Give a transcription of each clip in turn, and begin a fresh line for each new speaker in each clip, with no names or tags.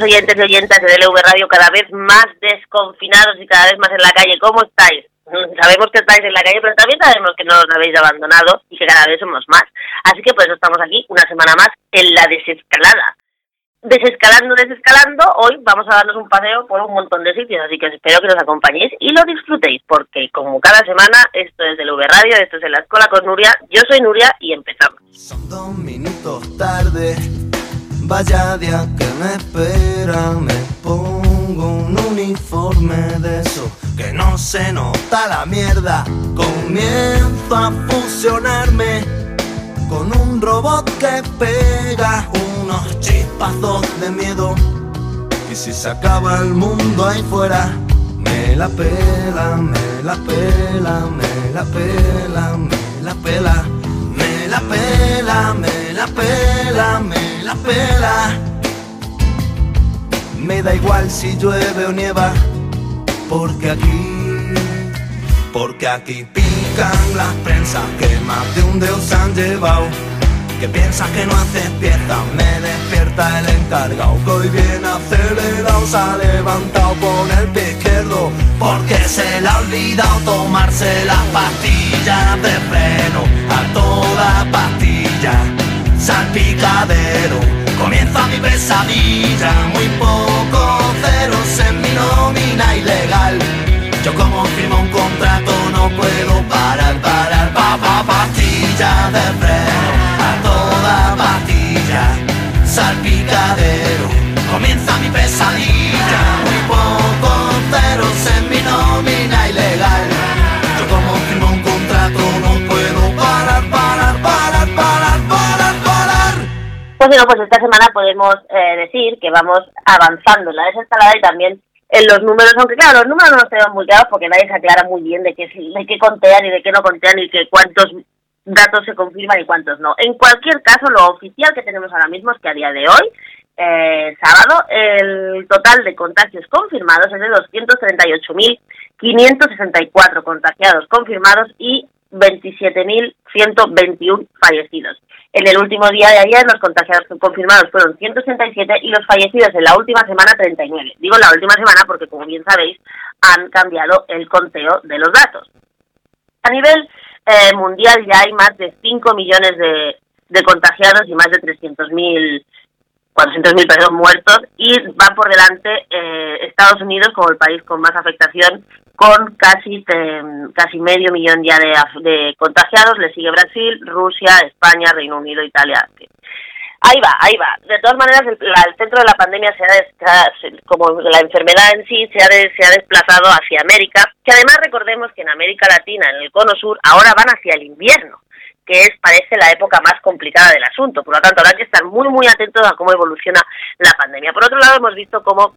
queridos oyentes y oyentas de DLV Radio, cada vez más desconfinados y cada vez más en la calle. ¿Cómo estáis? Sabemos que estáis en la calle, pero también sabemos que no os habéis abandonado y que cada vez somos más. Así que por eso estamos aquí una semana más en la desescalada. Desescalando, desescalando, hoy vamos a darnos un paseo por un montón de sitios, así que espero que nos acompañéis y lo disfrutéis, porque como cada semana, esto es del V Radio, esto es en la escuela con Nuria, yo soy Nuria y empezamos.
Son dos minutos tarde Vaya día que me espera, me pongo un uniforme de eso que no se nota la mierda. Comienzo a fusionarme con un robot que pega unos chispazos de miedo. Y si se acaba el mundo ahí fuera, me la pela, me la pela, me la pela, me la pela, la pela, me la pela, me la pela. Me da igual si llueve o nieva, porque aquí, porque aquí pican las prensas que más de un dios han llevado. Que piensas que no haces pieza, me despierta el encargado que hoy viene acelerado, se ha levantado con el pie izquierdo porque se le ha olvidado tomarse las pastillas de freno a toda pastilla salpicadero. Comienza mi pesadilla, muy poco ceros en mi nómina ilegal. Yo como firmo un contrato no puedo parar, parar, pa, pa, pastilla de freno, pastilla, salpicadero. Comienza mi pesadilla, muy poco ceros en mi nómina ilegal. Yo como firmo un contrato no puedo parar, parar, parar, parar, parar, parar.
Pues bueno, pues esta semana podemos eh, decir que vamos avanzando en la desescalada y también en los números, aunque claro, los números no los tenemos muy claros porque nadie se aclara muy bien de qué, de qué contean y de qué no contean y que cuántos datos se confirman y cuántos no. En cualquier caso, lo oficial que tenemos ahora mismo es que a día de hoy, eh, sábado, el total de contagios confirmados es de 238.564 contagiados confirmados y 27.121 fallecidos. En el último día de ayer los contagiados confirmados fueron 167 y los fallecidos en la última semana 39. Digo la última semana porque, como bien sabéis, han cambiado el conteo de los datos. A nivel eh, mundial ya hay más de 5 millones de, de contagiados y más de 300.000 400.000 perdón, muertos y va por delante eh, Estados Unidos como el país con más afectación con casi eh, casi medio millón ya de, de, contagiados, le sigue Brasil, Rusia, España, Reino Unido, Italia. Ahí va, ahí va. De todas maneras, el, la, el centro de la pandemia se ha, como la enfermedad en sí se ha, se ha desplazado hacia América, que además recordemos que en América Latina, en el cono sur, ahora van hacia el invierno que es, parece, la época más complicada del asunto. Por lo tanto, habrá que estar muy, muy atentos a cómo evoluciona la pandemia. Por otro lado, hemos visto cómo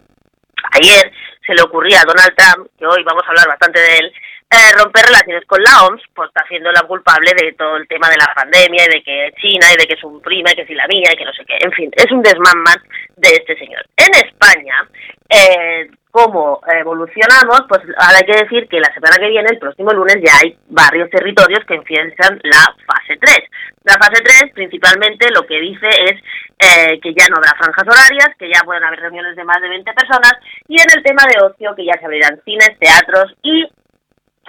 ayer se le ocurría a Donald Trump, que hoy vamos a hablar bastante de él, eh, romper relaciones con la OMS, pues está siendo la culpable de todo el tema de la pandemia y de que China y de que su prima y que si la mía y que no sé qué. En fin, es un desmán más de este señor. En España, eh, cómo evolucionamos, pues ahora hay que decir que la semana que viene, el próximo lunes, ya hay varios territorios que empiezan la fase 3. La fase 3 principalmente lo que dice es eh, que ya no habrá franjas horarias, que ya pueden haber reuniones de más de 20 personas y en el tema de ocio que ya se abrirán cines, teatros y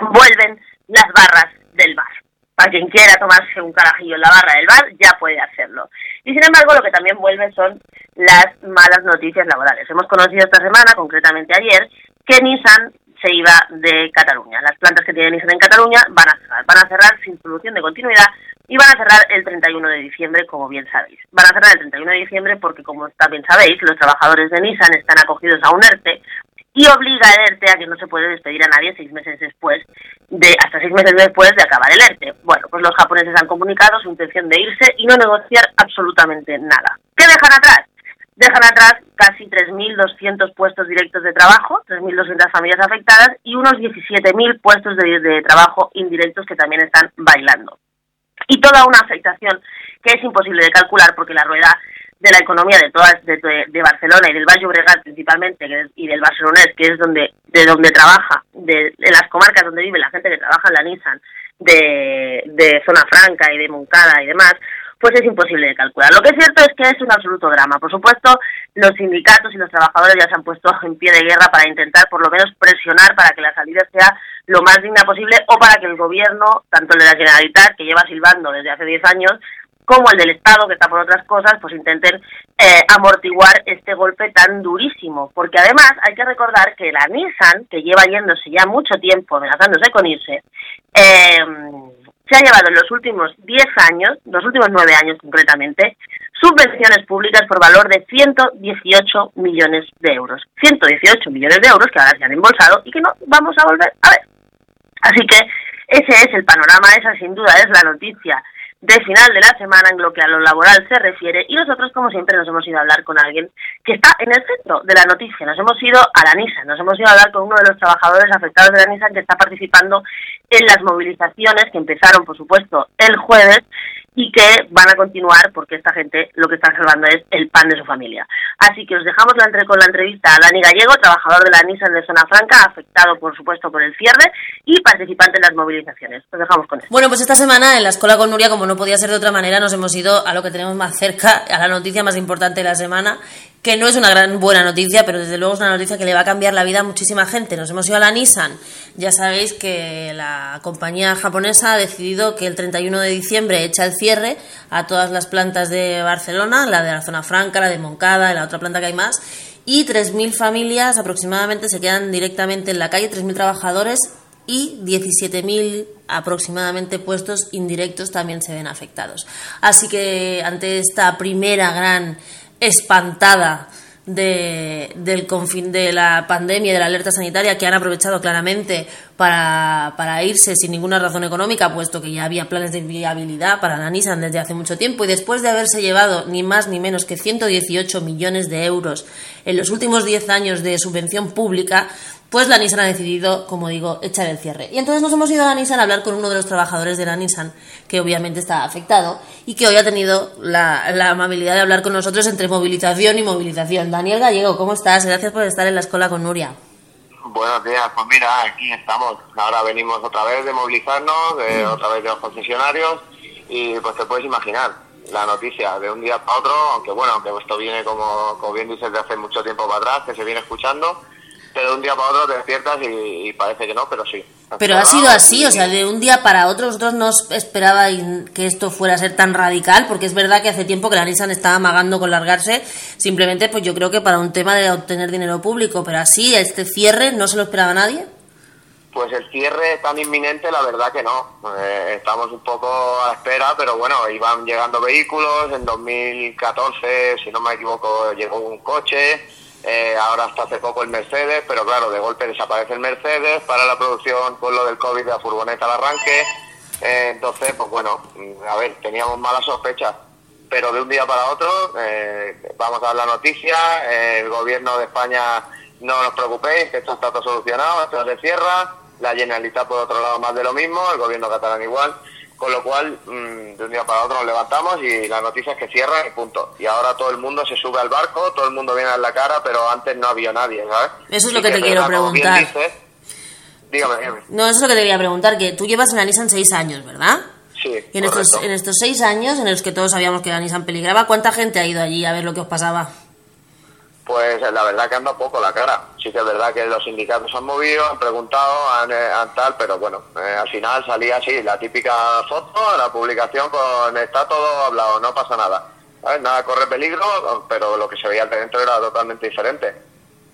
vuelven las barras del bar. Para quien quiera tomarse un carajillo en la barra del bar, ya puede hacerlo. Y sin embargo, lo que también vuelve son las malas noticias laborales. Hemos conocido esta semana, concretamente ayer, que Nissan se iba de Cataluña. Las plantas que tiene Nissan en Cataluña van a cerrar. Van a cerrar sin solución de continuidad y van a cerrar el 31 de diciembre, como bien sabéis. Van a cerrar el 31 de diciembre porque, como también sabéis, los trabajadores de Nissan están acogidos a un ERTE y obliga al ERTE a que no se puede despedir a nadie seis meses después de hasta seis meses después de acabar el ERTE. Bueno, pues los japoneses han comunicado su intención de irse y no negociar absolutamente nada. ¿Qué dejan atrás? Dejan atrás casi 3.200 puestos directos de trabajo, 3.200 familias afectadas y unos 17.000 puestos de, de trabajo indirectos que también están bailando. Y toda una afectación que es imposible de calcular porque la rueda de la economía de todas de, de, Barcelona y del Valle Obregat principalmente que es, y del Barcelonés que es donde de donde trabaja de, de, las comarcas donde vive la gente que trabaja en la Nissan de, de zona franca y de Moncada y demás pues es imposible de calcular. Lo que es cierto es que es un absoluto drama. Por supuesto, los sindicatos y los trabajadores ya se han puesto en pie de guerra para intentar por lo menos presionar para que la salida sea lo más digna posible o para que el gobierno, tanto el de la Generalitat, que lleva silbando desde hace 10 años, como el del Estado, que está por otras cosas, pues intenten eh, amortiguar este golpe tan durísimo. Porque además hay que recordar que la Nissan, que lleva yéndose ya mucho tiempo amenazándose con irse, eh, se ha llevado en los últimos 10 años, los últimos 9 años concretamente, subvenciones públicas por valor de 118 millones de euros. 118 millones de euros que ahora se han embolsado y que no vamos a volver a ver. Así que ese es el panorama, esa sin duda es la noticia de final de la semana en lo que a lo laboral se refiere y nosotros como siempre nos hemos ido a hablar con alguien que está en el centro de la noticia, nos hemos ido a la NISA, nos hemos ido a hablar con uno de los trabajadores afectados de la NISA que está participando en las movilizaciones que empezaron por supuesto el jueves y que van a continuar porque esta gente lo que está salvando es el pan de su familia. Así que os dejamos la entre con la entrevista a Dani Gallego, trabajador de la Nissan de Zona Franca, afectado por supuesto por el cierre y participante en las movilizaciones. Os dejamos con eso.
Bueno, pues esta semana en la Escuela con Nuria, como no podía ser de otra manera, nos hemos ido a lo que tenemos más cerca, a la noticia más importante de la semana, que no es una gran buena noticia, pero desde luego es una noticia que le va a cambiar la vida a muchísima gente. Nos hemos ido a la Nissan. Ya sabéis que la compañía japonesa ha decidido que el 31 de diciembre echa el cierre a todas las plantas de Barcelona, la de la zona franca, la de Moncada, la otra planta que hay más, y 3.000 familias aproximadamente se quedan directamente en la calle, 3.000 trabajadores y 17.000 aproximadamente puestos indirectos también se ven afectados. Así que ante esta primera gran espantada de, del confin, de la pandemia, de la alerta sanitaria, que han aprovechado claramente para, para, irse sin ninguna razón económica, puesto que ya había planes de viabilidad para la Nissan desde hace mucho tiempo, y después de haberse llevado ni más ni menos que 118 millones de euros en los últimos 10 años de subvención pública, pues la Nissan ha decidido, como digo, echar el cierre. Y entonces nos hemos ido a la Nissan a hablar con uno de los trabajadores de la Nissan, que obviamente está afectado y que hoy ha tenido la, amabilidad de hablar con nosotros entre movilización y movilización. Daniel Gallego, ¿cómo estás? Gracias por estar en la escuela con Nuria.
Buenos días, pues mira, aquí estamos. Ahora venimos otra vez de movilizarnos, de, otra vez de los concesionarios y pues te puedes imaginar la noticia de un día para otro, aunque bueno, aunque esto viene como, como bien dices de hace mucho tiempo para atrás, que se viene escuchando, pero de un día para otro te despiertas y, parece que no, pero sí.
Pero ha sido así, o sea, de un día para otro vosotros no esperabais que esto fuera a ser tan radical, porque es verdad que hace tiempo que la Nissan estaba amagando con largarse, simplemente pues yo creo que para un tema de obtener dinero público, pero así, este cierre no se lo esperaba nadie.
Pues el cierre tan inminente, la verdad que no. Eh, estamos un poco a espera, pero bueno, iban llegando vehículos. En 2014, si no me equivoco, llegó un coche eh, ahora hasta hace poco el Mercedes, pero claro, de golpe desaparece el Mercedes, para la producción con lo del COVID de la furgoneta al arranque. Eh, entonces, pues bueno, mm, a ver, teníamos malas sospechas, pero de un día para otro eh, vamos a dar la noticia, el gobierno de España no nos preocupéis, que esto está todo solucionado, esto se cierra, la Generalitat por otro lado más de lo mismo, el gobierno catalán igual. Con lo cual, mm, de un día para otro nos levantamos y la noticia es que cierra y punto. Y ahora todo el mundo se sube al barco, todo el mundo viene a la cara, pero antes no había nadie, ¿sabes?
Eso es lo que, te quiero preguntar.
dígame, dígame.
No, eso es lo que te quería preguntar, que tú llevas en la Nissan seis años, ¿verdad?
Sí,
y en estos, en estos seis años en los que todos sabíamos que la Nissan peligraba, ¿cuánta gente ha ido allí a ver lo que os pasaba?
Pues la verdad que anda poco la cara. Sí que es verdad que los sindicatos han movido, han preguntado, han, eh, tal, pero bueno, eh, al final salía así, la típica foto, la publicación con está todo hablado, no pasa nada. Nada corre peligro, pero lo que se veía al dentro era totalmente diferente.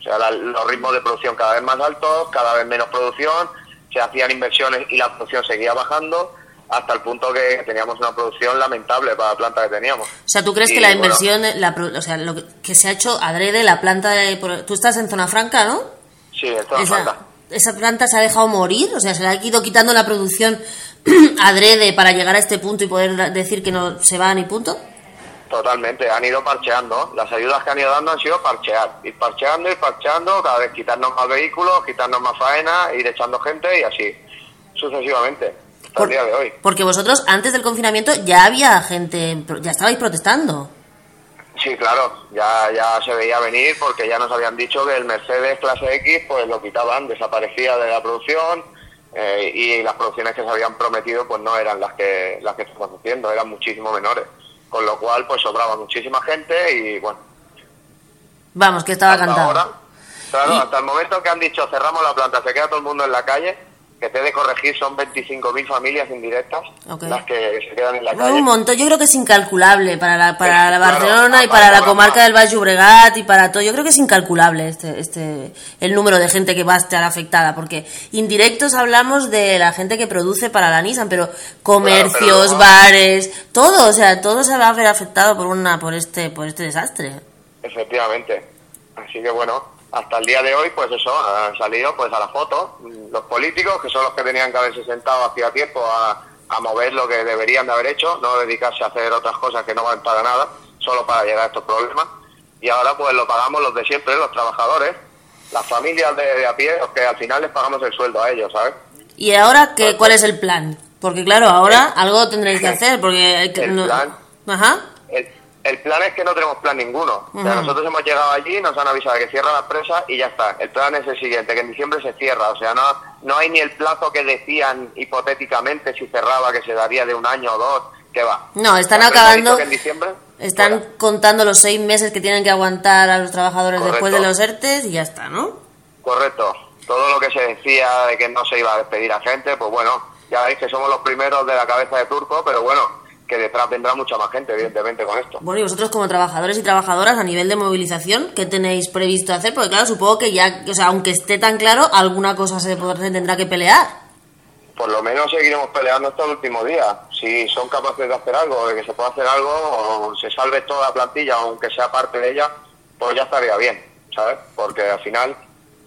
O sea, los ritmos de producción cada vez más altos, cada vez menos producción, se hacían inversiones y la producción seguía bajando hasta el punto que teníamos una producción lamentable para la planta que teníamos. O
sea, ¿tú crees que la inversión, la, o sea, lo que se ha hecho adrede, la planta de... Tú estás en Zona Franca, ¿no?
Sí, en Zona Franca.
¿Esa planta se ha dejado morir? O sea, ¿se le ha ido quitando la producción adrede para llegar a este punto y poder decir que no se va ni punto?
Totalmente, han ido parcheando. Las ayudas que han ido dando han sido parchear. Ir parcheando, ir parcheando, cada vez quitarnos más vehículos, quitarnos más faena, ir echando gente y así, sucesivamente de hoy.
Porque vosotros antes del confinamiento ya había gente, ya estabais protestando.
Sí, claro, ya, ya se veía venir porque ya nos habían dicho que el Mercedes clase X pues lo quitaban, desaparecía de la producción eh, y las producciones que se habían prometido pues no eran las que las que estamos haciendo, eran muchísimo menores. con lo cual pues sobraba muchísima gente y bueno.
Vamos, que estaba
hasta
cantado.
ahora, claro,
Y-
hasta el momento que han dicho cerramos la planta, se queda todo el mundo en la calle, que te he de corregir, son 25.000 familias indirectas las que se quedan en la calle.
un montón, yo creo que es incalculable para la, para la
claro,
Barcelona y para la comarca del Baix Llobregat y para todo. Yo creo que es incalculable este, este, el número de gente que va a estar afectada, porque indirectos hablamos de la gente que produce para la Nissan, pero comercios, bares, todo, o sea, todo se va a ver afectado por una, por este, por este desastre.
Efectivamente. Así que bueno, hasta el día de hoy, pues eso, han salido pues a la foto mm, los políticos, que son los que tenían que haberse sentado hacía tiempo a, a mover lo que deberían de haber hecho, no dedicarse a hacer otras cosas que no van para nada, solo para llegar a estos problemas. Y ahora pues lo pagamos los de siempre, los trabajadores, las familias de, de a pie, los que al final les pagamos el sueldo a ellos, ¿sabes?
¿Y ahora qué, cuál es el plan? Porque claro, ahora algo tendréis que hacer, porque... hay que-
El plan.
Ajá.
El, plan es que no tenemos plan ninguno. O sea, nosotros hemos llegado allí, nos han avisado de que cierra la empresa y ya está. El plan es el siguiente, que en diciembre se cierra. O sea, no, no hay ni el plazo que decían hipotéticamente si cerraba, que se daría de un año o dos, que va.
No, están
La
acabando-
que en diciembre,
Están
fuera.
contando los seis meses que tienen que aguantar a los trabajadores
Correcto.
después de los ERTES y ya está, ¿no?
Correcto. Todo lo que se decía de que no se iba a despedir a gente, pues bueno, ya veis que somos los primeros de la cabeza de turco, pero bueno, que detrás vendrá mucha más gente, evidentemente, con esto.
Bueno, y vosotros como trabajadores y trabajadoras a nivel de movilización, ¿qué tenéis previsto hacer? Porque claro, supongo que ya, o sea, aunque esté tan claro, alguna cosa se, podrá- se tendrá que pelear.
por lo menos seguiremos peleando hasta el último día. Si son capaces de hacer algo, de que se pueda hacer algo, o se salve toda la plantilla, aunque sea parte de ella, pues ya estaría bien, ¿sabes? Porque al final,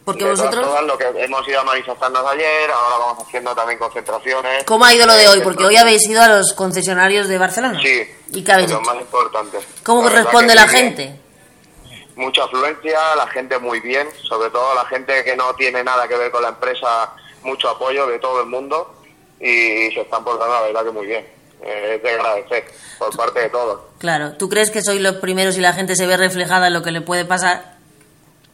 Porque
de
vosotros...
todas, lo que hemos ido a manifestarnos ayer, ahora vamos haciendo también concentraciones.
¿Cómo ha ido lo de
Eh,
hoy? Porque hoy habéis ido a los concesionarios de Barcelona.
Sí,
¿Y qué habéis
lo
hecho?
más importante.
¿Cómo
La
responde la gente?
mucha afluencia, la gente muy bien, sobre todo la gente que no tiene nada que ver con la empresa, mucho apoyo de todo el mundo y se están portando la verdad que muy bien. Eh, es de agradecer por parte de todos.
Claro, ¿tú crees que sois los primeros y la gente se ve reflejada en lo que le puede pasar?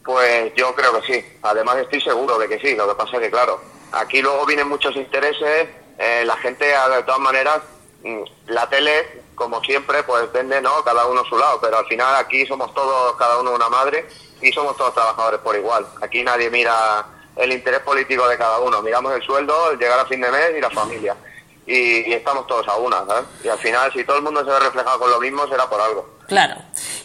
Pues yo creo que sí, además estoy seguro de que sí, lo que pasa es que claro, aquí luego vienen muchos intereses, eh, la gente de todas maneras, mm, la tele, como siempre, pues vende, ¿no? Cada uno a su lado, pero al final aquí somos todos, cada uno una madre y somos todos trabajadores por igual. Aquí nadie mira el interés político de cada uno, miramos el sueldo, el llegar a fin de mes y la familia. Y, estamos todos a una. Y al final, si todo el mundo se ve reflejado con lo mismo, será por algo.
Claro.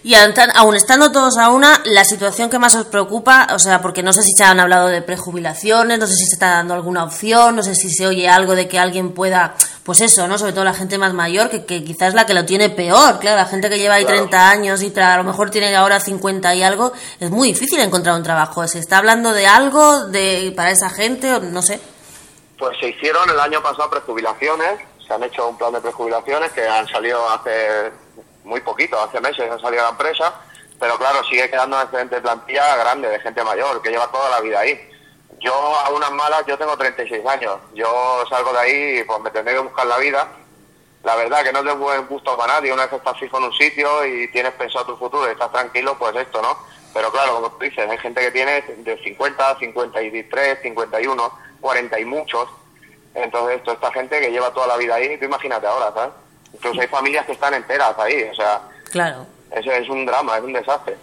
Y aún estando todos a una, la situación que más os preocupa, o sea, porque no sé si se han hablado de prejubilaciones, no sé si se está dando alguna opción, no sé si se oye algo de que alguien pueda, pues eso, ¿no? Sobre todo la gente más mayor, que, que quizás es la que lo tiene peor, claro, la gente que lleva ahí
Claro.
30 años y a lo mejor tiene ahora 50 y algo, es muy difícil encontrar un trabajo. ¿Se está hablando de algo de para esa gente o no sé?
Pues se hicieron el año pasado prejubilaciones, se han hecho un plan de prejubilaciones que han salido hace muy poquito, hace meses han salido la empresa, pero claro, sigue quedando una excelente plantilla grande de gente mayor que lleva toda la vida ahí. Yo a unas malas, yo tengo 36 años, yo salgo de ahí y pues me tendré que buscar la vida. La verdad que no de buen gusto para nadie, una vez que estás fijo en un sitio y tienes pensado tu futuro y estás tranquilo, pues esto, ¿no? Pero claro, como tú dices, hay gente que tiene de 50, 53, 51, 40 y muchos. Entonces, toda esta gente que lleva toda la vida ahí, tú imagínate ahora, ¿sabes? Incluso hay familias que están enteras ahí, o sea,
Claro.
eso es un drama, es un desastre.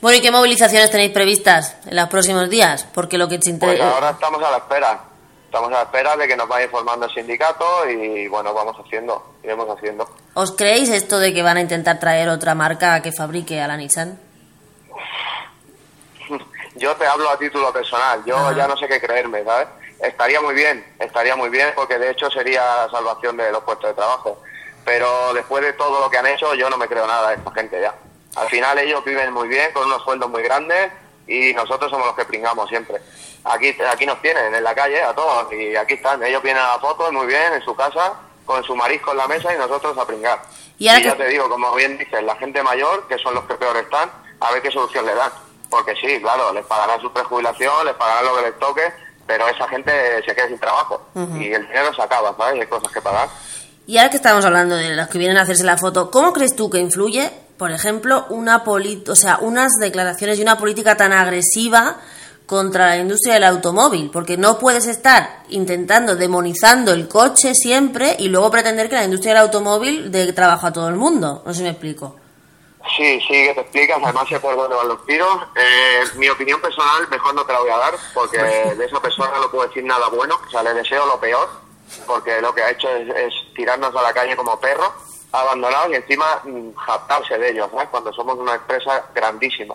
Bueno, ¿y qué movilizaciones tenéis previstas en los próximos días? Porque lo que te
Pues
interesa...
ahora estamos a la espera, estamos a la espera de que nos vaya informando el sindicato y bueno, vamos haciendo, iremos haciendo.
¿Os creéis esto de que van a intentar traer otra marca que fabrique a la Nissan?
Yo te hablo a título personal, yo
Ajá.
ya no sé qué creerme, ¿sabes? Estaría muy bien, estaría muy bien porque de hecho sería salvación de los puestos de trabajo. Pero después de todo lo que han hecho, yo no me creo nada de esta gente ya. Al final ellos viven muy bien, con unos sueldos muy grandes y nosotros somos los que pringamos siempre. Aquí, aquí nos tienen en la calle a todos y aquí están. Ellos vienen a la foto muy bien en su casa, con su marisco en la mesa y nosotros a pringar.
Y ahora
ya
que-
te digo, como bien dices, la gente mayor, que son los que peor están, a ver qué solución le dan. Porque sí, claro, les pagarán su prejubilación, les pagarán lo que les toque, pero esa gente se queda sin trabajo. Y el dinero se acaba, ¿sabes? Hay cosas que pagar.
Y ahora que estamos hablando de los que vienen a hacerse la foto, ¿cómo crees tú que influye, por ejemplo, una poli- o sea, unas declaraciones y una política tan agresiva contra la industria del automóvil, porque no puedes estar intentando demonizando el coche siempre y luego pretender que la industria del automóvil dé trabajo a todo el mundo. No sé si me explico.
Sí, sí, que te explicas, además sé por dónde van los tiros. Eh, mi opinión personal, mejor no te la voy a dar, porque de esa persona no puedo decir nada bueno, o sea, le deseo lo peor, porque lo que ha hecho es, tirarnos a la calle como perros, abandonados y encima mm, jactarse de ellos, ¿sabes? Cuando somos una empresa grandísima.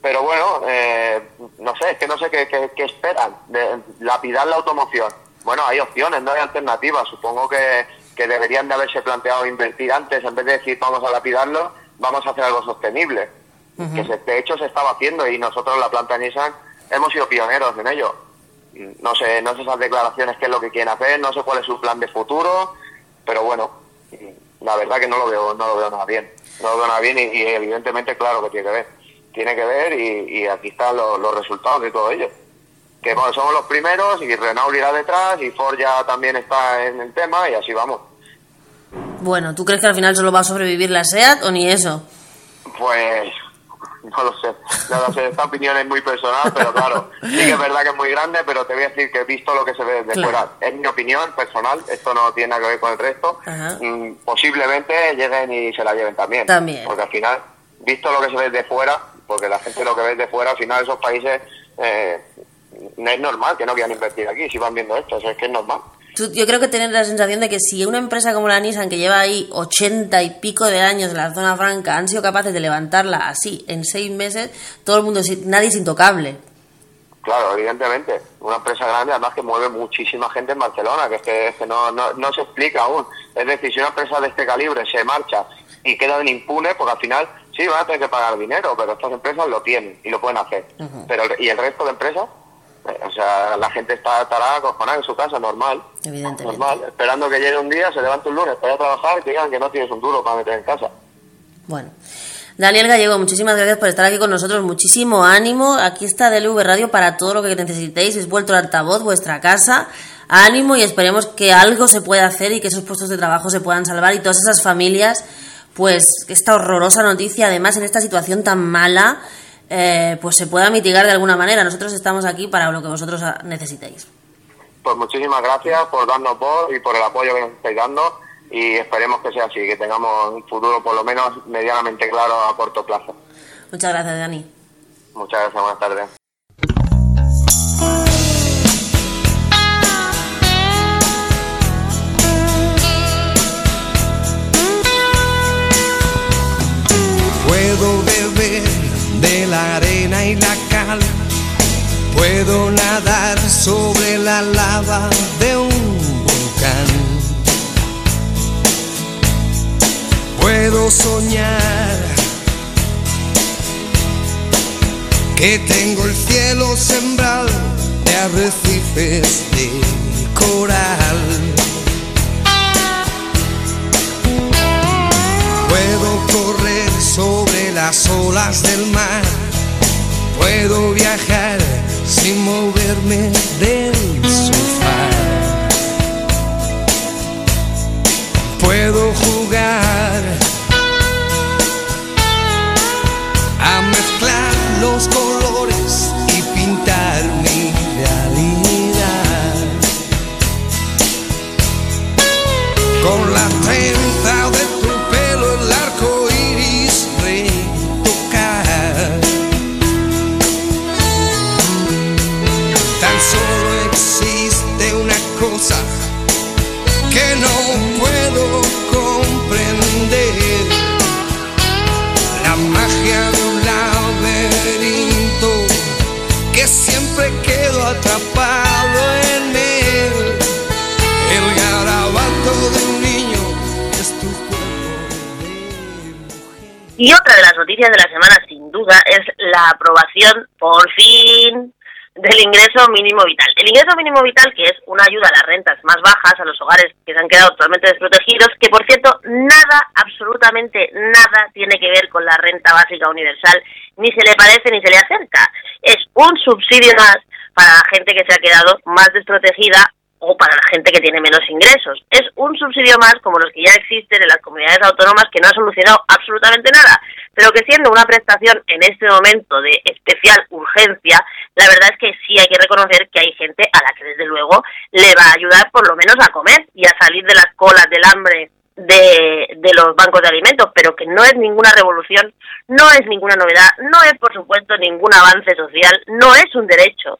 Pero bueno, eh, no sé, es que no sé qué, qué, esperan, de lapidar la automoción. Bueno, hay opciones, no hay alternativas. Supongo que, que deberían de haberse planteado invertir antes, en vez de decir vamos a lapidarlo, vamos a hacer algo sostenible. Que de hecho se estaba haciendo y nosotros, la planta Nissan, hemos sido pioneros en ello. No sé, no sé esas declaraciones qué es lo que quieren hacer, no sé cuál es su plan de futuro, pero bueno, la verdad que no lo veo, no lo veo nada bien. No lo veo nada bien y, evidentemente claro que tiene que ver. Tiene que ver y, aquí están los, resultados de todo ello. Que somos los primeros y Renault irá detrás y Ford ya también está en el tema y así vamos.
Bueno, ¿tú crees que al final solo va a sobrevivir la SEAT o ni eso?
Pues no lo sé, no sé, esta opinión es muy personal, pero claro, sí que es verdad que es muy grande, pero te voy a decir que he visto lo que se ve desde fuera. Es mi opinión personal, esto no tiene nada que ver con el resto. Mm, posiblemente lleguen y se la lleven también.
También.
Porque al final, visto lo que se ve desde fuera, porque la gente lo que ve de fuera, al final esos países eh, es normal que no quieran invertir aquí, si van viendo esto, es que es normal
yo creo que tener la sensación de que si una empresa como la Nissan, que lleva ahí ochenta y pico de años en la zona franca, han sido capaces de levantarla así en seis meses, todo el mundo, nadie es intocable.
Claro, evidentemente. Una empresa grande, además que mueve muchísima gente en Barcelona, que es que, no, no, se explica aún. Es decir, si una empresa de este calibre se marcha y queda impune, porque al final sí van a tener que pagar dinero, pero estas empresas lo tienen y lo pueden hacer. pero ¿Y el resto de empresas? O sea, la gente está, estará acojonada en su casa, normal.
Evidentemente.
Normal, esperando que llegue un día, se levante un lunes para ir a trabajar y te digan que no tienes un duro para meter en casa.
Bueno. Daniel Gallego, muchísimas gracias por estar aquí con nosotros, muchísimo ánimo. Aquí está DLV Radio para todo lo que necesitéis. Es vuestro altavoz, vuestra casa. Ánimo y esperemos que algo se pueda hacer y que esos puestos de trabajo se puedan salvar y todas esas familias, pues esta horrorosa noticia, además en esta situación tan mala, eh, pues se pueda mitigar de alguna manera. Nosotros estamos aquí para lo que vosotros necesitéis.
Pues muchísimas gracias por darnos voz y por el apoyo que nos estáis dando y esperemos que sea así, que tengamos un futuro por lo menos medianamente claro a corto plazo.
Muchas gracias, Dani.
Muchas gracias, buenas tardes.
Puedo nadar sobre la lava de un volcán. Puedo soñar que tengo el cielo sembrado de arrecifes de coral. Puedo correr sobre las olas del mar. Puedo viajar sin moverme del sofá. Puedo jugar Y
otra de las noticias de la semana, sin duda, es la aprobación, por fin, del ingreso mínimo vital. El ingreso mínimo vital, que es una ayuda a las rentas más bajas, a los hogares que se han quedado totalmente desprotegidos, que por cierto, nada, absolutamente nada tiene que ver con la renta básica universal, ni se le parece ni se le acerca. Es un subsidio más para la gente que se ha quedado más desprotegida o para la gente que tiene menos ingresos. Es un subsidio más como los que ya existen en las comunidades autónomas que no ha solucionado absolutamente nada. pero que siendo una prestación en este momento de especial urgencia, la verdad es que sí hay que reconocer que hay gente a la que desde luego le va a ayudar por lo menos a comer y a salir de las colas del hambre de, de los bancos de alimentos, pero que no es ninguna revolución, no es ninguna novedad, no es por supuesto ningún avance social, no es un derecho,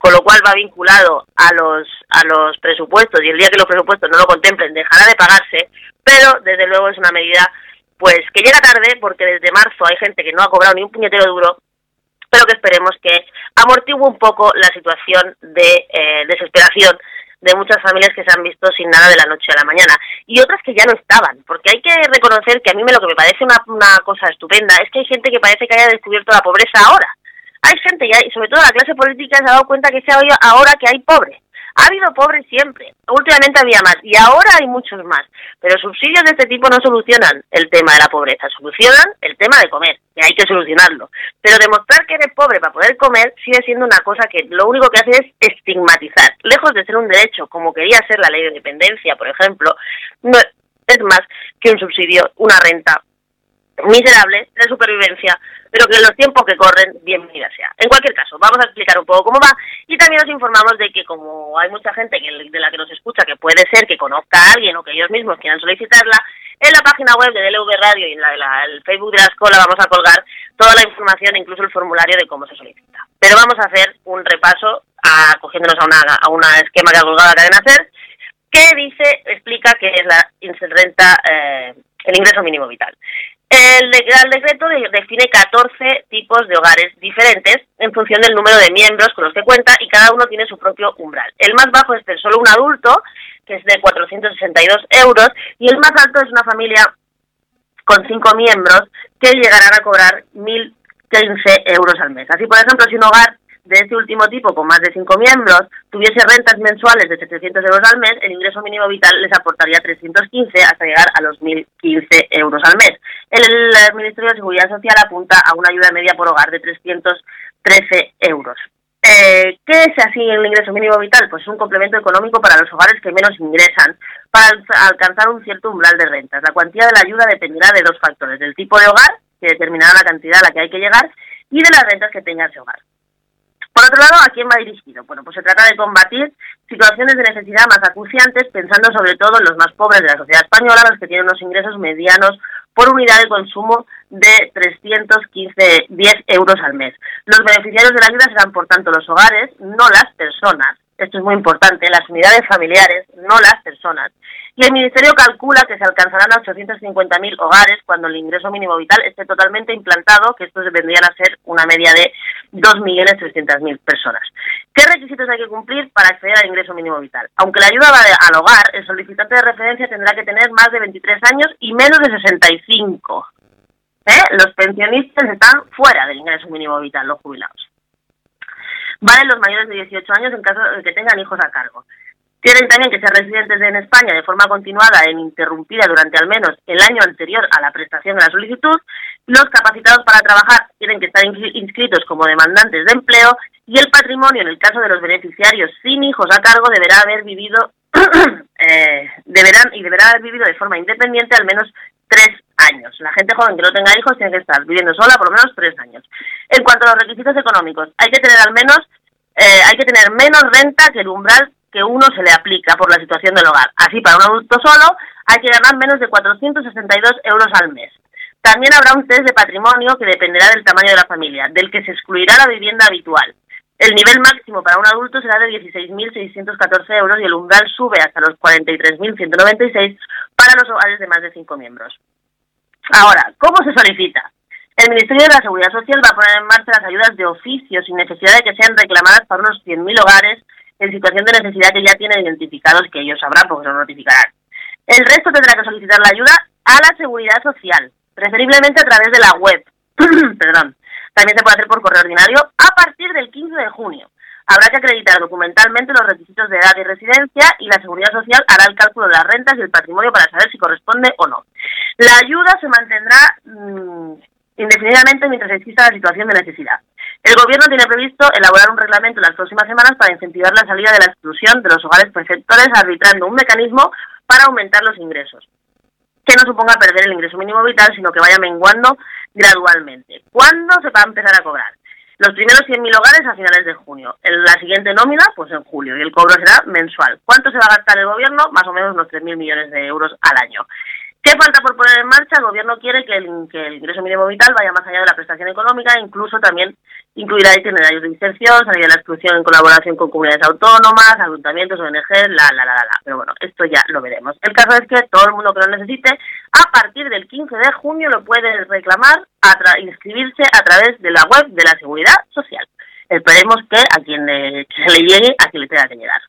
con lo cual va vinculado a los a los presupuestos y el día que los presupuestos no lo contemplen dejará de pagarse, pero desde luego es una medida pues que llega tarde porque desde marzo hay gente que no ha cobrado ni un puñetero duro, pero que esperemos que amortigue un poco la situación de eh, desesperación de muchas familias que se han visto sin nada de la noche a la mañana y otras que ya no estaban, porque hay que reconocer que a mí me lo que me parece una, una cosa estupenda es que hay gente que parece que haya descubierto la pobreza ahora. Hay gente y sobre todo la clase política se ha dado cuenta que se ha oído ahora que hay pobres. Ha habido pobres siempre, últimamente había más y ahora hay muchos más, pero subsidios de este tipo no solucionan el tema de la pobreza, solucionan el tema de comer, que hay que solucionarlo. Pero demostrar que eres pobre para poder comer sigue siendo una cosa que lo único que hace es estigmatizar, lejos de ser un derecho como quería ser la ley de independencia, por ejemplo, no es más que un subsidio, una renta miserable de supervivencia, pero que en los tiempos que corren, bienvenida sea. En cualquier caso, vamos a explicar un poco cómo va y también nos informamos de que como hay mucha gente que, de la que nos escucha que puede ser que conozca a alguien o que ellos mismos quieran solicitarla, en la página web de DLV Radio y en la, el Facebook de la escuela vamos a colgar toda la información, incluso el formulario de cómo se solicita. Pero vamos a hacer un repaso, acogiéndonos a una, a una esquema que ha colgado la cadena SER, que dice, explica que es la renta, eh, el ingreso mínimo vital. El Real Decreto define 14 tipos de hogares diferentes en función del número de miembros con los que cuenta y cada uno tiene su propio umbral. El más bajo es de solo un adulto, que es de 462 euros, y el más alto es una familia con cinco miembros que llegarán a cobrar 1.015 euros al mes. Así, por ejemplo, si un hogar de este último tipo, con más de cinco miembros, tuviese rentas mensuales de 700 euros al mes, el ingreso mínimo vital les aportaría 315 hasta llegar a los 1.015 euros al mes. El, Ministerio de Seguridad Social apunta a una ayuda media por hogar de 313 euros. Eh, ¿Qué es así el ingreso mínimo vital? Pues es un complemento económico para los hogares que menos ingresan, para alcanzar un cierto umbral de rentas. La cuantía de la ayuda dependerá de dos factores, del tipo de hogar, que determinará la cantidad a la que hay que llegar, y de las rentas que tenga ese hogar. Por otro lado, ¿a quién va dirigido? Bueno, pues se trata de combatir situaciones de necesidad más acuciantes, pensando sobre todo en los más pobres de la sociedad española, los que tienen unos ingresos medianos por unidad de consumo de 315 10 euros al mes. Los beneficiarios de la ayuda serán, por tanto, los hogares, no las personas. Esto es muy importante, las unidades familiares, no las personas. Y el Ministerio calcula que se alcanzarán a 850.000 hogares cuando el ingreso mínimo vital esté totalmente implantado, que estos vendrían a ser una media de 2.300.000 personas. ¿Qué requisitos hay que cumplir para acceder al ingreso mínimo vital? Aunque la ayuda va al hogar, el solicitante de referencia tendrá que tener más de 23 años y menos de 65. ¿Eh? Los pensionistas están fuera del ingreso mínimo vital, los jubilados. Valen los mayores de 18 años en caso de que tengan hijos a cargo. Tienen también que ser residentes en España de forma continuada e ininterrumpida durante al menos el año anterior a la prestación de la solicitud. Los capacitados para trabajar tienen que estar inscritos como demandantes de empleo y el patrimonio, en el caso de los beneficiarios sin hijos a cargo, deberá haber vivido eh, deberán y deberá haber vivido de forma independiente al menos tres años. La gente joven que no tenga hijos tiene que estar viviendo sola por lo menos tres años. En cuanto a los requisitos económicos, hay que tener al menos eh, hay que tener menos renta que el umbral que uno se le aplica por la situación del hogar. Así, para un adulto solo hay que ganar menos de 462 euros al mes. También habrá un test de patrimonio que dependerá del tamaño de la familia, del que se excluirá la vivienda habitual. El nivel máximo para un adulto será de 16.614 euros y el umbral sube hasta los 43.196 para los hogares de más de 5 miembros. Ahora, ¿cómo se solicita? El Ministerio de la Seguridad Social va a poner en marcha las ayudas de oficio sin necesidad de que sean reclamadas por unos 100.000 hogares en situación de necesidad que ya tienen identificados que ellos sabrán porque lo notificarán. El resto tendrá que solicitar la ayuda a la seguridad social, preferiblemente a través de la web. Perdón. También se puede hacer por correo ordinario a partir del 15 de junio. Habrá que acreditar documentalmente los requisitos de edad y residencia y la seguridad social hará el cálculo de las rentas y el patrimonio para saber si corresponde o no. La ayuda se mantendrá mm, indefinidamente mientras exista la situación de necesidad. El Gobierno tiene previsto elaborar un reglamento en las próximas semanas para incentivar la salida de la exclusión de los hogares perceptores, arbitrando un mecanismo para aumentar los ingresos. que no suponga perder el ingreso mínimo vital, sino que vaya menguando gradualmente. ¿Cuándo se va a empezar a cobrar? Los primeros 100.000 hogares a finales de junio. En la siguiente nómina, pues en julio. Y el cobro será mensual. ¿Cuánto se va a gastar el gobierno? Más o menos unos 3.000 millones de euros al año. ¿Qué falta por poner en marcha? El gobierno quiere que el, ingreso mínimo vital vaya más allá de la prestación económica, incluso también incluirá itinerarios de inserción, salir de la exclusión en colaboración con comunidades autónomas, ayuntamientos, ONG, la, la, la, la, la. Pero bueno, esto ya lo veremos. El caso es que todo el mundo que lo necesite, a partir del 15 de junio lo puede reclamar, a inscribirse a través de la web de la Seguridad Social. Esperemos que a quien se le llegue, a quien le tenga que llegar.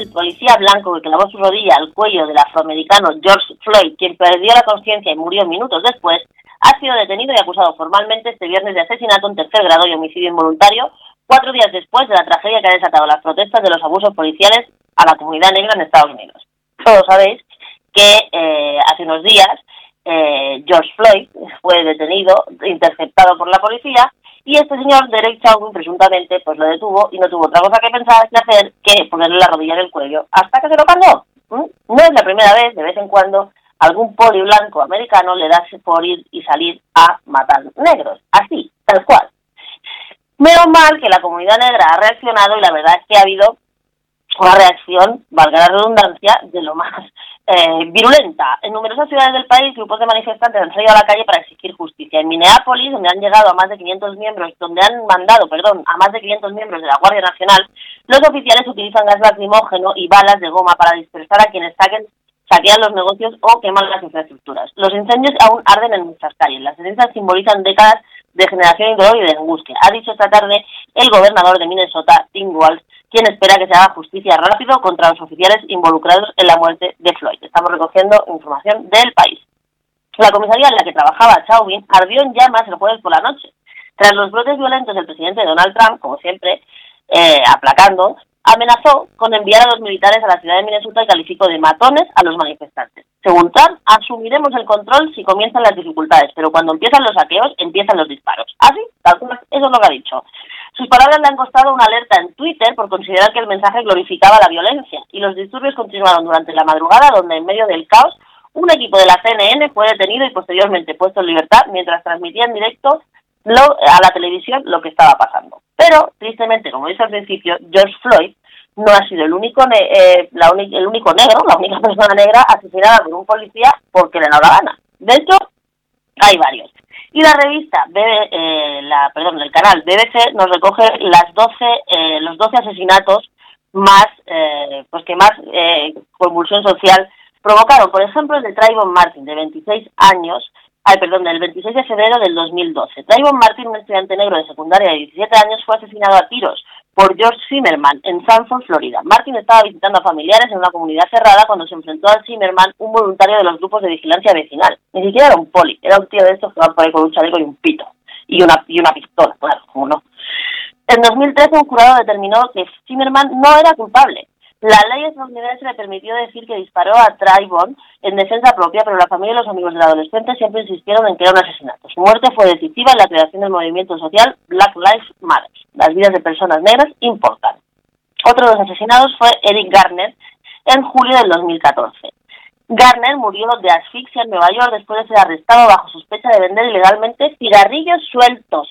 El policía blanco que clavó su rodilla al cuello del afroamericano George Floyd, quien perdió la conciencia y murió minutos después, ha sido detenido y acusado formalmente este viernes de asesinato en tercer grado y homicidio involuntario, cuatro días después de la tragedia que ha desatado las protestas de los abusos policiales a la comunidad negra en Estados Unidos. Todos sabéis que eh, hace unos días eh, George Floyd fue detenido, interceptado por la policía, y este señor, Derek Chauvin, presuntamente, pues lo detuvo y no tuvo otra cosa que pensar que hacer que ponerle la rodilla en el cuello hasta que se lo cargó. No es la primera vez, de vez en cuando, algún poli blanco americano le da por ir y salir a matar negros. Así, tal cual. Menos mal que la comunidad negra ha reaccionado y la verdad es que ha habido una reacción, valga la redundancia, de lo más eh, virulenta. En numerosas ciudades del país, grupos de manifestantes han salido a la calle para exigir justicia. En Minneapolis, donde han llegado a más de 500 miembros, donde han mandado, perdón, a más de 500 miembros de la Guardia Nacional, los oficiales utilizan gas lacrimógeno y balas de goma para dispersar a quienes saquen saquean los negocios o queman las infraestructuras. Los incendios aún arden en muchas calles. Las cenizas simbolizan décadas de generación de dolor y de angustia. Ha dicho esta tarde el gobernador de Minnesota, Tim Walz, quien espera que se haga justicia rápido contra los oficiales involucrados en la muerte de Floyd. Estamos recogiendo información del país. La comisaría en la que trabajaba Chauvin ardió en llamas el jueves por la noche. Tras los brotes violentos del presidente Donald Trump, como siempre, eh, aplacando, amenazó con enviar a los militares a la ciudad de Minnesota y calificó de matones a los manifestantes. Según Trump, asumiremos el control si comienzan las dificultades, pero cuando empiezan los saqueos, empiezan los disparos. Así, ¿Ah, eso es lo que ha dicho. Sus palabras le han costado una alerta en Twitter por considerar que el mensaje glorificaba la violencia, y los disturbios continuaron durante la madrugada, donde en medio del caos, un equipo de la CNN fue detenido y posteriormente puesto en libertad mientras transmitía en directo a la televisión lo que estaba pasando. Pero, tristemente, como dije al principio, George Floyd no ha sido el único, eh, la el único negro, la única persona negra asesinada por un policía porque le da la gana. De hecho, hay varios. Y la revista, eh, la, perdón, el canal BBC nos recoge las 12, eh, los 12 asesinatos más, eh, pues que más eh, convulsión social provocaron. Por ejemplo, el de Trayvon Martin, de 26 años, ay, perdón, del 26 de febrero del 2012. Trayvon Martin, un estudiante negro de secundaria de 17 años, fue asesinado a tiros por George Zimmerman en Sanford, Florida. Martin estaba visitando a familiares en una comunidad cerrada cuando se enfrentó a Zimmerman, un voluntario de los grupos de vigilancia vecinal. Ni siquiera era un poli, era un tío de estos que van por ahí con un chaleco y un pito. Y una, y una pistola, claro, como no. En 2013 un jurado determinó que Zimmerman no era culpable la ley estadounidense le permitió decir que disparó a Trayvon en defensa propia, pero la familia y los amigos del adolescente siempre insistieron en que era un asesinato. Su muerte fue decisiva en la creación del movimiento social Black Lives Matter. Las vidas de personas negras importan. Otro de los asesinados fue Eric Garner en julio del 2014. Garner murió de asfixia en Nueva York después de ser arrestado bajo sospecha de vender ilegalmente cigarrillos sueltos.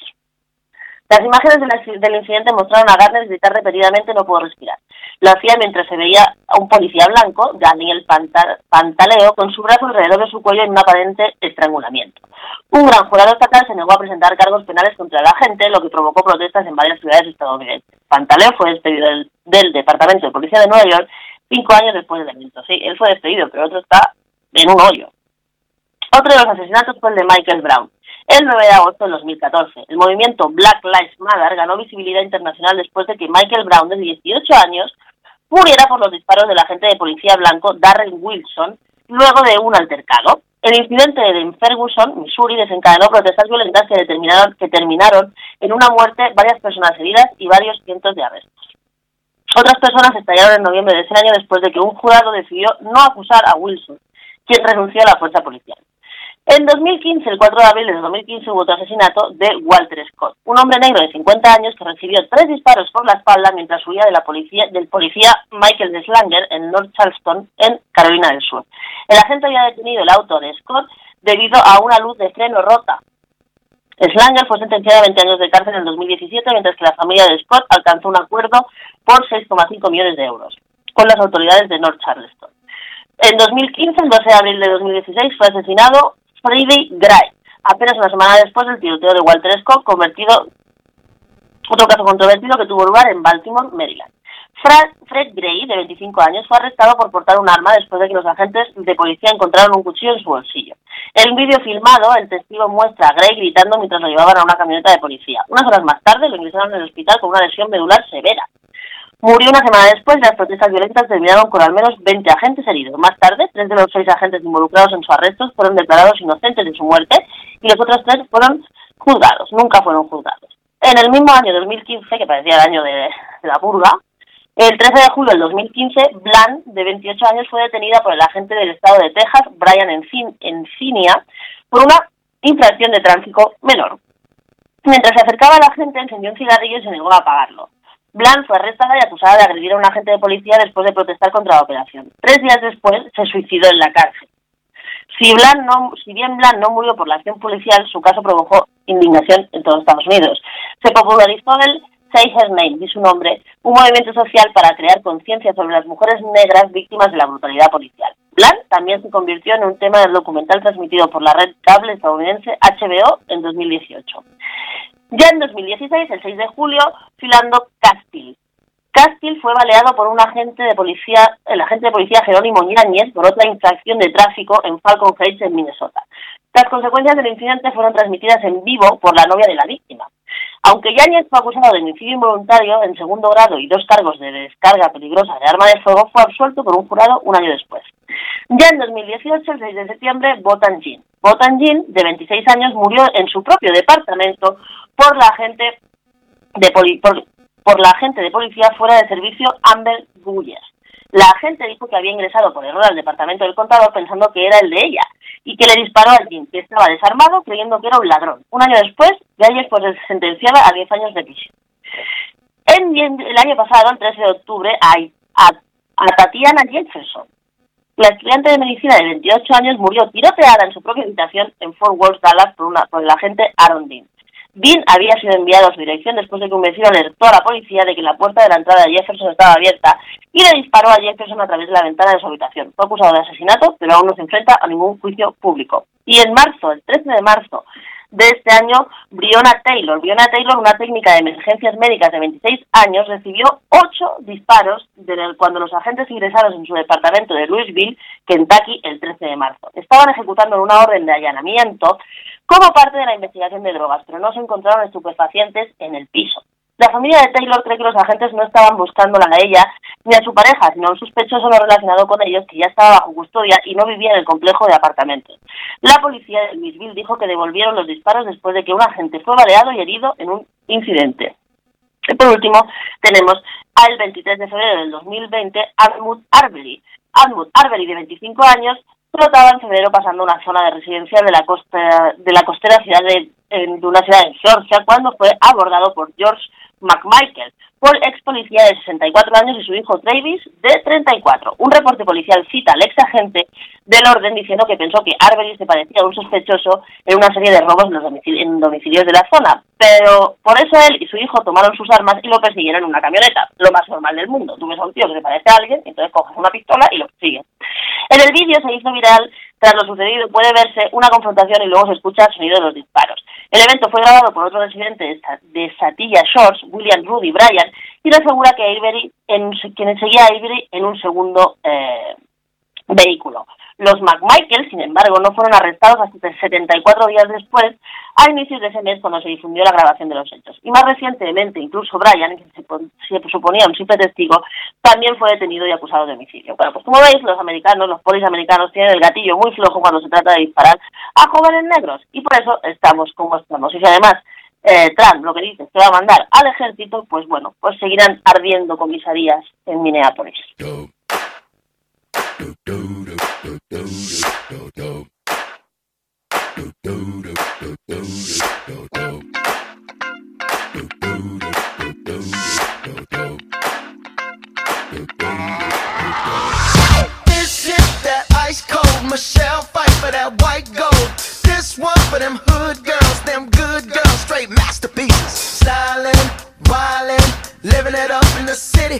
Las imágenes del incidente mostraron a Garner gritar repetidamente no puedo respirar. Lo hacía mientras se veía a un policía blanco, Daniel Pantaleo, con su brazo alrededor de su cuello en un aparente estrangulamiento. Un gran jurado estatal se negó a presentar cargos penales contra la agente, lo que provocó protestas en varias ciudades estadounidenses. Pantaleo fue despedido del, Departamento de Policía de Nueva York cinco años después del evento. Sí, él fue despedido, pero otro está en un hoyo. Otro de los asesinatos fue el de Michael Brown. El 9 de agosto de 2014, el movimiento Black Lives Matter ganó visibilidad internacional después de que Michael Brown, de 18 años, muriera por los disparos del agente de policía blanco Darren Wilson luego de un altercado. El incidente en Ferguson, Missouri, desencadenó protestas violentas que, determinaron, que terminaron en una muerte, varias personas heridas y varios cientos de arrestos. Otras personas estallaron en noviembre de ese año después de que un jurado decidió no acusar a Wilson, quien renunció a la fuerza policial. En 2015, el 4 de abril de 2015, hubo otro asesinato de Walter Scott, un hombre negro de 50 años que recibió tres disparos por la espalda mientras huía de la policía, del policía Michael Deslanger en North Charleston, en Carolina del Sur. El agente había detenido el auto de Scott debido a una luz de freno rota. Slanger fue sentenciado a 20 años de cárcel en 2017, mientras que la familia de Scott alcanzó un acuerdo por 6,5 millones de euros con las autoridades de North Charleston. En 2015, el 12 de abril de 2016, fue asesinado Freddie Gray, apenas una semana después del tiroteo de Walter Scott, convertido, otro caso controvertido que tuvo lugar en Baltimore, Maryland. Fred, Gray, de 25 años, fue arrestado por portar un arma después de que los agentes de policía encontraron un cuchillo en su bolsillo. En un vídeo filmado, el testigo muestra a Gray gritando mientras lo llevaban a una camioneta de policía. Unas horas más tarde lo ingresaron en el hospital con una lesión medular severa. Murió una semana después y las protestas violentas terminaron con al menos 20 agentes heridos. Más tarde, tres de los seis agentes involucrados en su arresto fueron declarados inocentes de su muerte y los otros tres fueron juzgados, nunca fueron juzgados. En el mismo año 2015, que parecía el año de, la purga, el 13 de julio del 2015, Blan, de 28 años, fue detenida por el agente del estado de Texas, Brian Encinia, por una infracción de tráfico menor. Mientras se acercaba a la gente, encendió un cigarrillo y se negó a apagarlo. Blan fue arrestada y acusada de agredir a un agente de policía después de protestar contra la operación. Tres días después se suicidó en la cárcel. Si, no, bien Blan no murió por la acción policial, su caso provocó indignación en todos Estados Unidos. Se popularizó el Say Her Name, y su nombre, un movimiento social para crear conciencia sobre las mujeres negras víctimas de la brutalidad policial. Blan también se convirtió en un tema del documental transmitido por la red cable estadounidense HBO en 2018. Ya en 2016, el 6 de julio, Filando Castil. Castil fue baleado por un agente de policía, el agente de policía Jerónimo Ñáñez, por otra infracción de tráfico en Falcon Heights, en Minnesota. Las consecuencias del incidente fueron transmitidas en vivo por la novia de la víctima. Aunque Yáñez fue acusado de homicidio involuntario en segundo grado y dos cargos de descarga peligrosa de arma de fuego, fue absuelto por un jurado un año después. Ya en 2018, el 6 de septiembre, Botan Jin. Botan Jin, de 26 años, murió en su propio departamento por la agente de, por, la agente de policía fuera de servicio Amber Guyer. La agente dijo que había ingresado por error al departamento del contador pensando que era el de ella y que le disparó a alguien que estaba desarmado creyendo que era un ladrón. Un año después, Galles fue sentenciada a 10 años de prisión. El año pasado, el 13 de octubre, a, a Tatiana Jefferson, la estudiante de medicina de 28 años, murió tiroteada en su propia habitación en Fort Worth, Dallas, por, una, por el agente Aaron Dean. Dean había sido enviado a su dirección después de que un vecino alertó a la policía de que la puerta de la entrada de Jefferson estaba abierta y le disparó a Jefferson a través de la ventana de su habitación. Fue acusado de asesinato, pero aún no se enfrenta a ningún juicio público. Y en marzo, el 13 de marzo de este año, Briona Taylor. Briona Taylor, una técnica de emergencias médicas de 26 años, recibió ocho disparos cuando los agentes ingresaron en su departamento de Louisville, Kentucky, el 13 de marzo. Estaban ejecutando una orden de allanamiento como parte de la investigación de drogas, pero no se encontraron estupefacientes en el piso. La familia de Taylor cree que los agentes no estaban buscándola a ella ni a su pareja, sino a un sospechoso no relacionado con ellos que ya estaba bajo custodia y no vivía en el complejo de apartamentos. La policía de Louisville dijo que devolvieron los disparos después de que un agente fue baleado y herido en un incidente. Y por último, tenemos al 23 de febrero del 2020, Admut Arbery. Admut Arbery, de 25 años, flotaba en febrero pasando una zona de residencia de la costa de la costera ciudad de, de una ciudad en Georgia cuando fue abordado por George McMichael, por ex policía de 64 años y su hijo Travis de 34. Un reporte policial cita al ex agente del orden diciendo que pensó que Arbery se parecía a un sospechoso en una serie de robos en, los en domicilios de la zona, pero por eso él y su hijo tomaron sus armas y lo persiguieron en una camioneta, lo más normal del mundo. Tú ves a un tío que se parece a alguien, entonces coges una pistola y lo persigues. En el vídeo se hizo viral tras lo sucedido puede verse una confrontación y luego se escucha el sonido de los disparos. El evento fue grabado por otro residente de Satilla Shores, William Rudy Bryan, y asegura que Avery, en, quien seguía a Avery en un segundo eh, vehículo. Los McMichael, sin embargo, no fueron arrestados hasta 74 días después, a inicios de ese mes, cuando se difundió la grabación de los hechos. Y más recientemente, incluso Brian, que se, suponía un simple testigo, también fue detenido y acusado de homicidio. Bueno, pues como veis, los americanos, los polis americanos, tienen el gatillo muy flojo cuando se trata de disparar a jóvenes negros. Y por eso estamos como estamos. Y si además eh, Trump lo que dice que va a mandar al ejército, pues bueno, pues seguirán ardiendo comisarías en Minneapolis.
Michelle fight for that white gold. This one for them hood girls, them good girls, straight masterpieces. Styling, wildin', living it up in the city.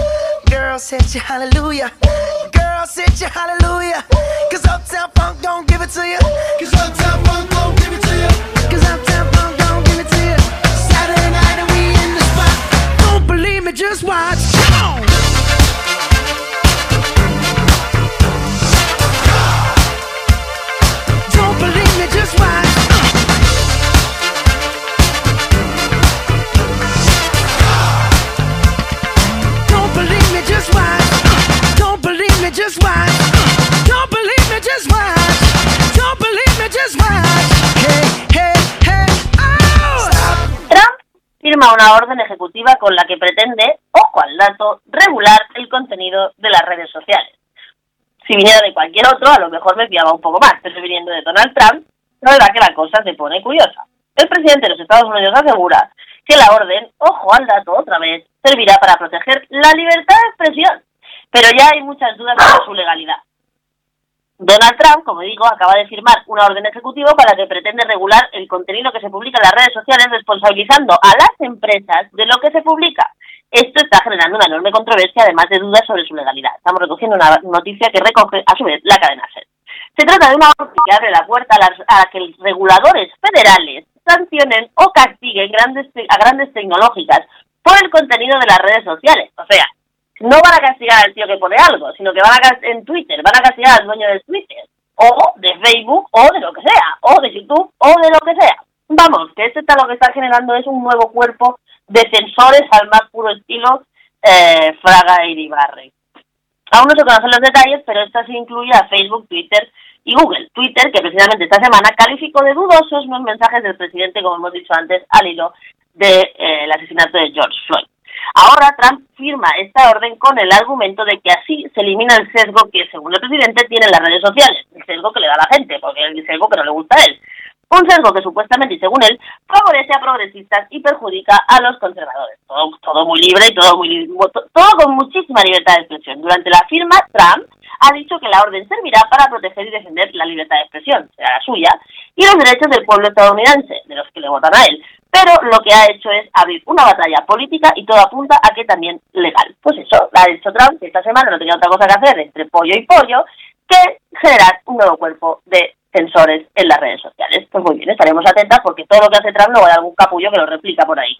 Girls hit you, hallelujah. Girls hit you, hallelujah. Cause Uptown Funk don't give it to you. Cause Uptown Funk don't give it to you. Cause Uptown Funk don't give it to you. Saturday night and we in the spot. Don't believe me, just watch.
Firma una orden ejecutiva con la que pretende, ojo al dato, regular el contenido de las redes sociales. Si viniera de cualquier otro, a lo mejor me fiaba un poco más, pero viniendo de Donald Trump, la verdad que la cosa se pone curiosa. El presidente de los Estados Unidos asegura que la orden, ojo al dato otra vez, servirá para proteger la libertad de expresión, pero ya hay muchas dudas sobre su legalidad. Donald Trump, como digo, acaba de firmar una orden ejecutiva para que pretende regular el contenido que se publica en las redes sociales, responsabilizando a las empresas de lo que se publica. Esto está generando una enorme controversia, además de dudas sobre su legalidad. Estamos recogiendo una noticia que recoge, a su vez, la cadena SER. Se trata de una orden que abre la puerta a, las, a que los reguladores federales sancionen o castiguen grandes, a grandes tecnológicas por el contenido de las redes sociales. O sea, no van a castigar al tío que pone algo, sino que van a en Twitter, van a castigar al dueño de Twitter, o de Facebook, o de lo que sea, o de YouTube, o de lo que sea. Vamos, que esto está lo que está generando es un nuevo cuerpo de censores al más puro estilo eh, Fraga y Ibarre. Aún no se conocen los detalles, pero esta sí incluye a Facebook, Twitter y Google. Twitter, que precisamente esta semana calificó de dudosos los mensajes del presidente, como hemos dicho antes, al hilo del de, eh, asesinato de George Floyd. Ahora Trump firma esta orden con el argumento de que así se elimina el sesgo que, según el presidente, tienen las redes sociales, el sesgo que le da a la gente, porque es el sesgo que no le gusta a él. Un sesgo que supuestamente, y según él, favorece a progresistas y perjudica a los conservadores. Todo, todo muy libre y todo, muy, todo con muchísima libertad de expresión. Durante la firma, Trump ha dicho que la orden servirá para proteger y defender la libertad de expresión, será la suya, y los derechos del pueblo estadounidense, de los que le votan a él. Pero lo que ha hecho es abrir una batalla política y todo apunta a que también legal. Pues eso, ha dicho Trump que esta semana no tenía otra cosa que hacer entre pollo y pollo que generar un nuevo cuerpo de censores en las redes sociales. Pues muy bien, estaremos atentas porque todo lo que hace Trump luego hay algún capullo que lo replica por ahí.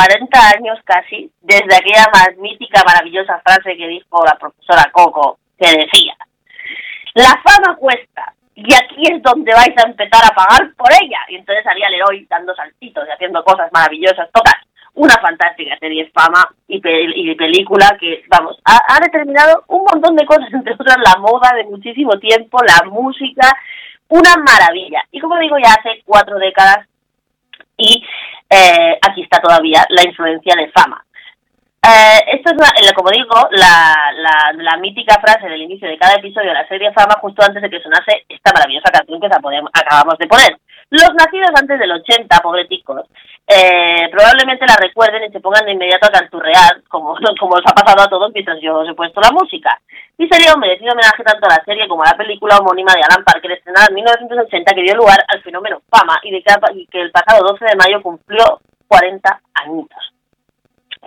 40 años casi, desde aquella más mítica, maravillosa frase que dijo la profesora Coco, que decía, la fama cuesta, y aquí es donde vais a empezar a pagar por ella. Y entonces haría Leroy dando saltitos y haciendo cosas maravillosas. Total, una fantástica serie fama y, y película que, vamos, ha, determinado un montón de cosas, entre otras la moda de muchísimo tiempo, la música, una maravilla. Y como digo, ya hace cuatro décadas y eh, aquí está todavía la influencia de fama. Eh, esto es, como digo, la, la, la, mítica frase del inicio de cada episodio de la serie Fama justo antes de que sonase esta maravillosa canción que acabamos de poner. Los nacidos antes del 80, pobreticos, eh, probablemente la recuerden y se pongan de inmediato a canturrear, como, como os ha pasado a todos mientras yo os he puesto la música. Y sería un merecido homenaje tanto a la serie como a la película homónima de Alan Parker estrenada en 1980 que dio lugar al fenómeno Fama y de que, y que el pasado 12 de mayo cumplió 40 añitos.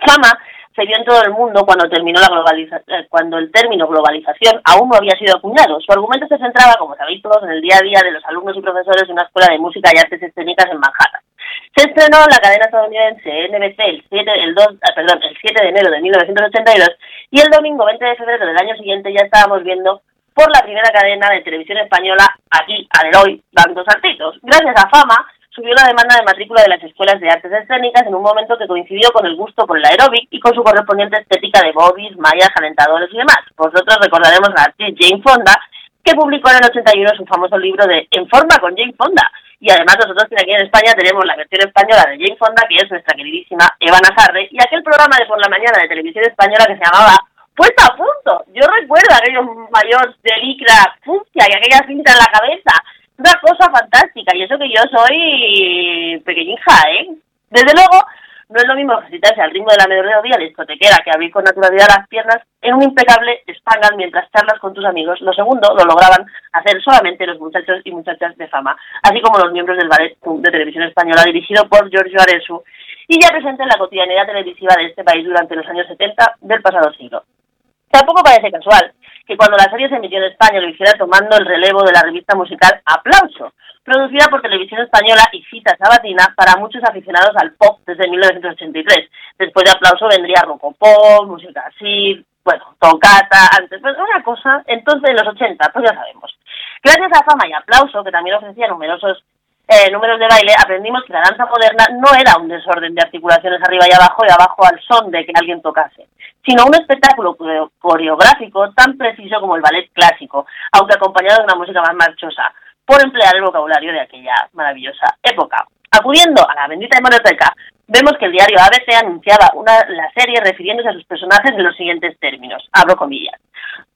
Fama se vio en todo el mundo cuando terminó la globalización, eh, cuando el término globalización aún no había sido acuñado. Su argumento se centraba, como sabéis todos, en el día a día de los alumnos y profesores de una escuela de música y artes escénicas en Manhattan. Se estrenó en la cadena estadounidense NBC el 7, el, 2, ah, perdón, el 7 de enero de 1982 y el domingo 20 de febrero del año siguiente ya estábamos viendo por la primera cadena de televisión española aquí, a hoy, dando saltitos. Gracias a Fama, subió la demanda de matrícula de las escuelas de artes escénicas en un momento que coincidió con el gusto por el aeróbic y con su correspondiente estética de bodies, mallas, alentadores y demás. Vosotros recordaremos a la actriz Jane Fonda, que publicó en el 81 su famoso libro de En forma con Jane Fonda. Y además nosotros aquí en España tenemos la versión española de Jane Fonda, que es nuestra queridísima Eva Nazarre, y aquel programa de por la mañana de televisión española que se llamaba Puesta a punto. Yo recuerdo aquellos mayores de licra fucsia y aquella cinta en la cabeza una cosa fantástica, y eso que yo soy pequeñija, ¿eh? Desde luego, no es lo mismo ejercitarse al ritmo de la melodía discotequera que abrir con naturalidad las piernas en un impecable spangle mientras charlas con tus amigos. Lo segundo lo lograban hacer solamente los muchachos y muchachas de fama, así como los miembros del ballet de televisión española dirigido por Giorgio Aresu y ya presente en la cotidianidad televisiva de este país durante los años 70 del pasado siglo. Tampoco parece casual que cuando la serie se emitió en España lo hiciera tomando el relevo de la revista musical Aplauso, producida por Televisión Española y Cita Sabatina para muchos aficionados al pop desde 1983. Después de Aplauso vendría Rocopop, música así, bueno, tocata, antes, pues una cosa, entonces en los 80, pues ya sabemos. Gracias a Fama y Aplauso, que también ofrecía numerosos eh, números de baile, aprendimos que la danza moderna no era un desorden de articulaciones arriba y abajo y abajo al son de que alguien tocase, sino un espectáculo coreográfico tan preciso como el ballet clásico, aunque acompañado de una música más marchosa, por emplear el vocabulario de aquella maravillosa época. Acudiendo a la bendita hemeroteca, vemos que el diario ABC anunciaba una, la serie refiriéndose a sus personajes en los siguientes términos, abro comillas.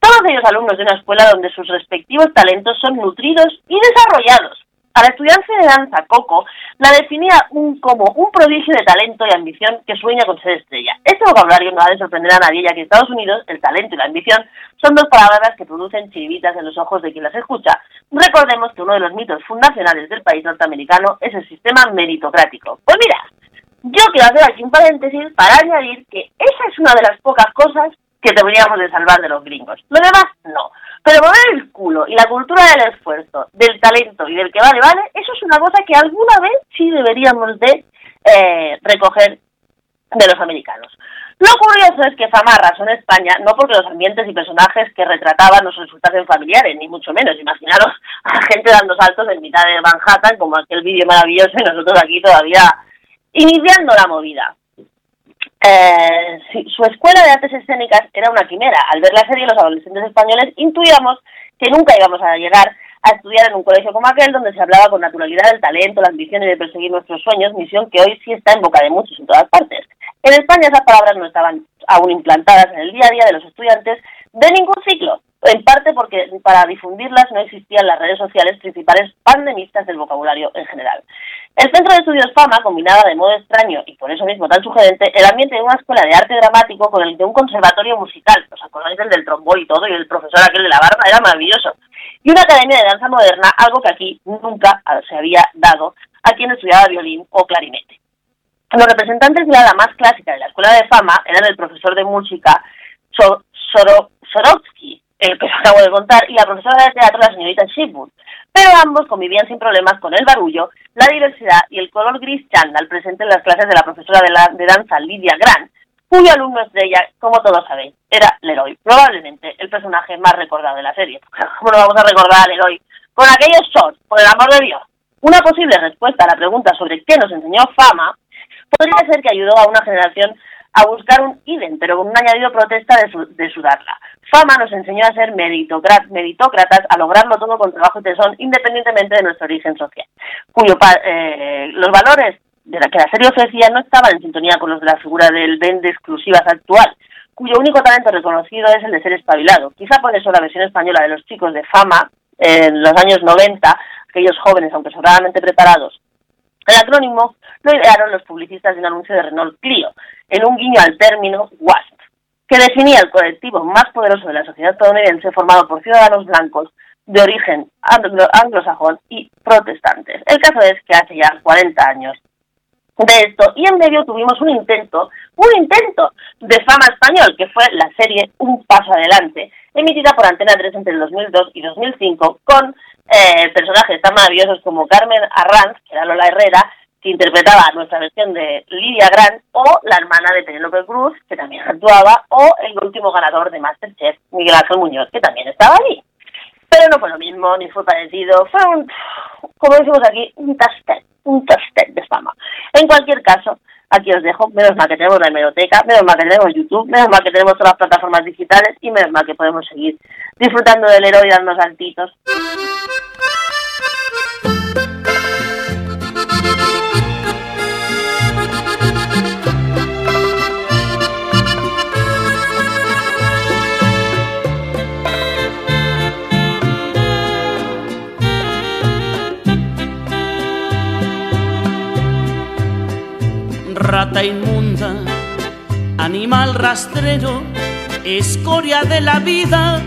Todos ellos alumnos de una escuela donde sus respectivos talentos son nutridos y desarrollados, a la estudiante de danza, Coco, la definía como un prodigio de talento y ambición que sueña con ser estrella. Este vocabulario no ha de sorprender a nadie, ya que en Estados Unidos el talento y la ambición son dos palabras que producen chiribitas en los ojos de quien las escucha. Recordemos que uno de los mitos fundacionales del país norteamericano es el sistema meritocrático. Pues mira, yo quiero hacer aquí un paréntesis para añadir que esa es una de las pocas cosas que deberíamos de salvar de los gringos. Lo demás, no. Pero mover el culo y la cultura del esfuerzo, del talento y del que vale, vale, eso es una cosa que alguna vez sí deberíamos de eh, recoger de los americanos. Lo curioso es que Fama arrasó en España no porque los ambientes y personajes que retrataban nos resultasen familiares, ni mucho menos. Imaginaros a gente dando saltos en mitad de Manhattan, como aquel vídeo maravilloso, y nosotros aquí todavía iniciando la movida. Eh, su escuela de artes escénicas era una quimera. Al ver la serie, los adolescentes españoles intuíamos que nunca íbamos a llegar a estudiar en un colegio como aquel, donde se hablaba con naturalidad del talento, la ambición y de perseguir nuestros sueños, misión que hoy sí está en boca de muchos en todas partes. En España esas palabras no estaban aún implantadas en el día a día de los estudiantes de ningún ciclo, en parte porque para difundirlas no existían las redes sociales principales pandemistas del vocabulario en general. El Centro de Estudios Fama combinaba de modo extraño y por eso mismo tan sugerente el ambiente de una escuela de arte dramático con el de un conservatorio musical. ¿Os acordáis del del trombón y todo? Y el profesor aquel de la barba era maravilloso. Y una academia de danza moderna, algo que aquí nunca se había dado a quien estudiaba violín o clarinete. Los representantes de la más clásica de la escuela de fama eran el profesor de música Sor Sorotsky, el que os acabo de contar, y la profesora de teatro, la señorita Shipwood. Pero ambos convivían sin problemas con el barullo, la diversidad y el color gris chándal presente en las clases de la profesora de danza Lidia Grant, cuyo alumno estrella, como todos sabéis, era Leroy, probablemente el personaje más recordado de la serie. ¿Cómo no vamos a recordar a Leroy? Con aquellos shorts, por el amor de Dios. Una posible respuesta a la pregunta sobre qué nos enseñó Fama podría ser que ayudó a una generación a buscar un idem, pero con un añadido protesta de, de sudarla. Fama nos enseñó a ser meritócratas, a lograrlo todo con trabajo y tesón, independientemente de nuestro origen social, cuyo eh, los valores de la que la serie ofrecía no estaban en sintonía con los de la figura del vende exclusivas actual, cuyo único talento reconocido es el de ser espabilado. Quizá por eso la versión española de los chicos de fama, en los años 90, aquellos jóvenes, aunque sobradamente preparados, el acrónimo lo idearon los publicistas de un anuncio de Renault Clio, en un guiño al término WASP, que definía el colectivo más poderoso de la sociedad estadounidense formado por ciudadanos blancos de origen anglosajón y protestantes. El caso es que hace ya 40 años de esto y en medio tuvimos un intento, un intento de fama español que fue la serie Un Paso Adelante, emitida por Antena 3 entre el 2002 y 2005 con eh, personajes tan maravillosos como Carmen Arranz, que era Lola Herrera, que interpretaba nuestra versión de Lidia Grant, o la hermana de Penélope Cruz, que también actuaba, o el último ganador de Masterchef, Miguel Ángel Muñoz, que también estaba allí. Pero no fue lo mismo, ni fue parecido, fue un, como decimos aquí, un tastet, un tastet de fama. En cualquier caso, aquí os dejo, menos mal que tenemos la hemeroteca, menos mal que tenemos YouTube, menos mal que tenemos todas las plataformas digitales y menos mal que podemos seguir disfrutando del héroe y dando saltitos.
Rata inmunda, animal rastrero, escoria de la vida,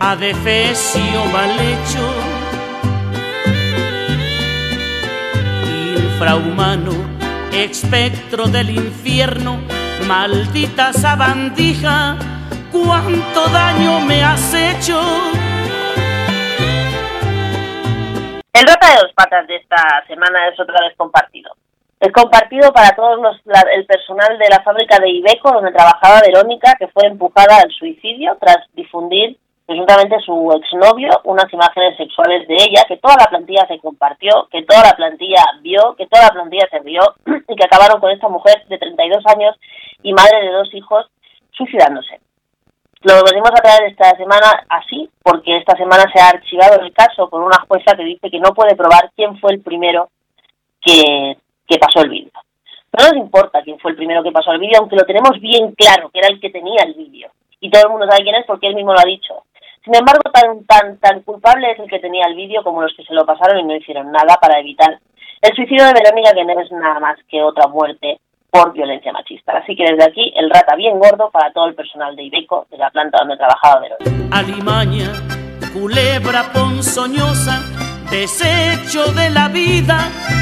adefesio mal hecho, infrahumano, espectro del infierno, maldita sabandija, cuánto daño me has hecho.
El rata de dos patas de esta semana es otra vez compartido. Es compartido para todos los, el personal de la fábrica de Ibeco, donde trabajaba Verónica, que fue empujada al suicidio tras difundir presuntamente su exnovio unas imágenes sexuales de ella, que toda la plantilla se compartió, que toda la plantilla vio, que toda la plantilla se rió y que acabaron con esta mujer de 32 años y madre de dos hijos suicidándose. Lo venimos a traer esta semana así, porque esta semana se ha archivado el caso con una jueza que dice que no puede probar quién fue el primero que que pasó el vídeo. No nos importa quién fue el primero que pasó el vídeo, aunque lo tenemos bien claro, que era el que tenía el vídeo. Y todo el mundo sabe quién es porque él mismo lo ha dicho. Sin embargo, tan, tan, tan culpable es el que tenía el vídeo como los que se lo pasaron y no hicieron nada para evitar el suicidio de Verónica, que no es nada más que otra muerte por violencia machista. Así que desde aquí, el rata bien gordo para todo el personal de Ibeco, de la planta donde trabajaba Verónica.
Alimaña, culebra ponzoñosa, desecho de la vida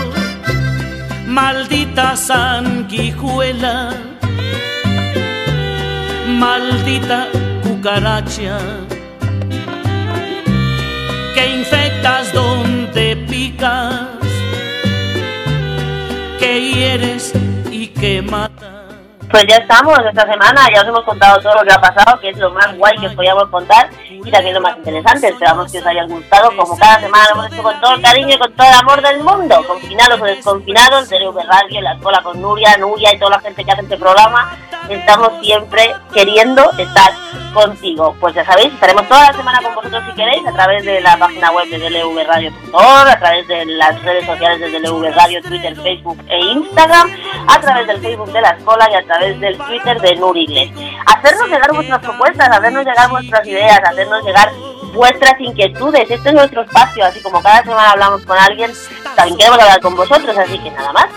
maldita sanguijuela, maldita cucaracha, que infectas donde picas, que hieres y que matas.
Pues ya estamos esta semana, ya os hemos contado todo lo que ha pasado, que es lo más guay que os podíamos contar y también lo más interesante. Esperamos que os haya gustado, como cada semana lo hemos hecho con todo el cariño y con todo el amor del mundo, confinados o desconfinados, de TV Radio, la escuela con Nuria, Nuria y toda la gente que hace este programa. Estamos siempre queriendo estar contigo. Pues ya sabéis, estaremos toda la semana con vosotros si queréis, a través de la página web de dlvradio.org, a través de las redes sociales de DLV Radio, Twitter, Facebook e Instagram, a través del Facebook de la escuela y a través del Twitter de Nurigle. Hacernos llegar vuestras propuestas, hacernos llegar vuestras ideas, hacernos llegar vuestras inquietudes. Este es nuestro espacio, así como cada semana hablamos con alguien, también queremos hablar con vosotros, así que nada más.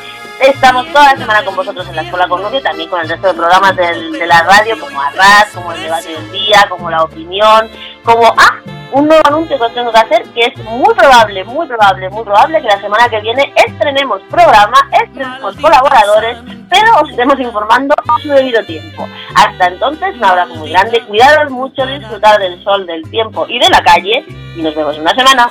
Estamos toda la semana con vosotros en la Escuela con también con el resto de programas de la radio, como Arras, como el debate del día, como la opinión, como... ¡Ah! un nuevo anuncio que os tengo que hacer, que es muy probable, muy probable, muy probable que la semana que viene estrenemos programa, estrenemos colaboradores, pero os iremos informando a su debido tiempo. Hasta entonces, un abrazo muy grande, cuidaros mucho, disfrutar del sol, del tiempo y de la calle, y nos vemos en una semana.